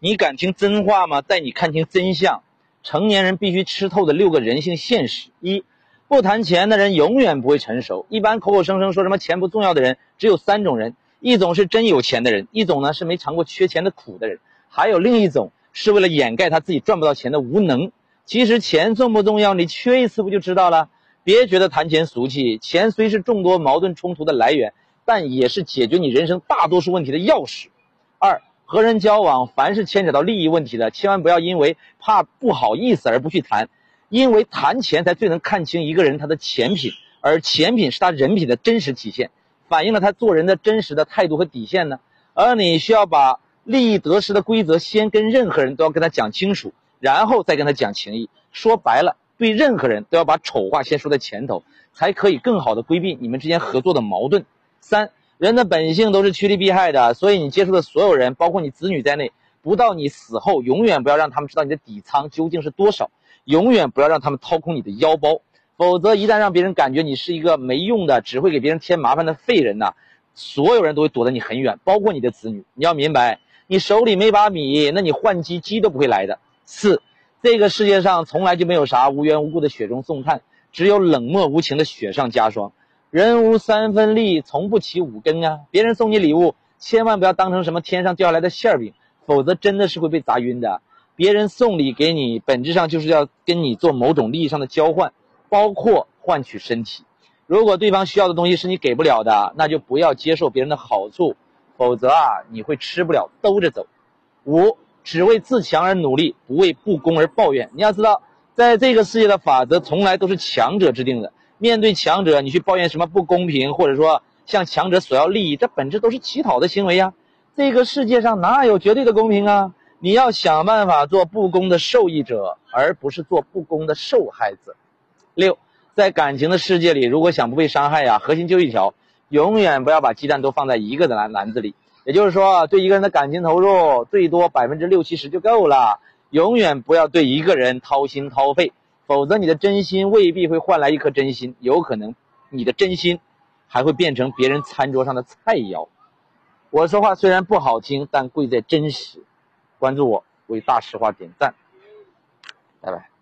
你敢听真话吗？带你看清真相。成年人必须吃透的六个人性现实：一，不谈钱的人永远不会成熟。一般口口声声说什么钱不重要的人，只有三种人：一种是真有钱的人，一种呢是没尝过缺钱的苦的人，还有另一种是为了掩盖他自己赚不到钱的无能。其实钱重不重要，你缺一次不就知道了？别觉得谈钱俗气，钱虽是众多矛盾冲突的来源，但也是解决你人生大多数问题的钥匙。二。和人交往，凡是牵扯到利益问题的，千万不要因为怕不好意思而不去谈，因为谈钱才最能看清一个人他的钱品，而钱品是他人品的真实体现，反映了他做人的真实的态度和底线呢。而你需要把利益得失的规则先跟任何人都要跟他讲清楚，然后再跟他讲情义。说白了，对任何人都要把丑话先说在前头，才可以更好的规避你们之间合作的矛盾。三。人的本性都是趋利避害的，所以你接触的所有人，包括你子女在内，不到你死后，永远不要让他们知道你的底仓究竟是多少，永远不要让他们掏空你的腰包，否则一旦让别人感觉你是一个没用的、只会给别人添麻烦的废人呐，所有人都会躲得你很远，包括你的子女。你要明白，你手里没把米，那你换鸡鸡都不会来的。四，这个世界上从来就没有啥无缘无故的雪中送炭，只有冷漠无情的雪上加霜。人无三分利，从不起五根啊！别人送你礼物，千万不要当成什么天上掉下来的馅饼，否则真的是会被砸晕的。别人送礼给你，本质上就是要跟你做某种利益上的交换，包括换取身体。如果对方需要的东西是你给不了的，那就不要接受别人的好处，否则啊，你会吃不了兜着走。五，只为自强而努力，不为不公而抱怨。你要知道，在这个世界的法则从来都是强者制定的。面对强者，你去抱怨什么不公平，或者说向强者索要利益，这本质都是乞讨的行为呀。这个世界上哪有绝对的公平啊？你要想办法做不公的受益者，而不是做不公的受害者。六，在感情的世界里，如果想不被伤害呀，核心就一条：永远不要把鸡蛋都放在一个的篮篮子里。也就是说，对一个人的感情投入最多百分之六七十就够了，永远不要对一个人掏心掏肺。否则，你的真心未必会换来一颗真心，有可能你的真心还会变成别人餐桌上的菜肴。我说话虽然不好听，但贵在真实。关注我，为大实话点赞。拜拜。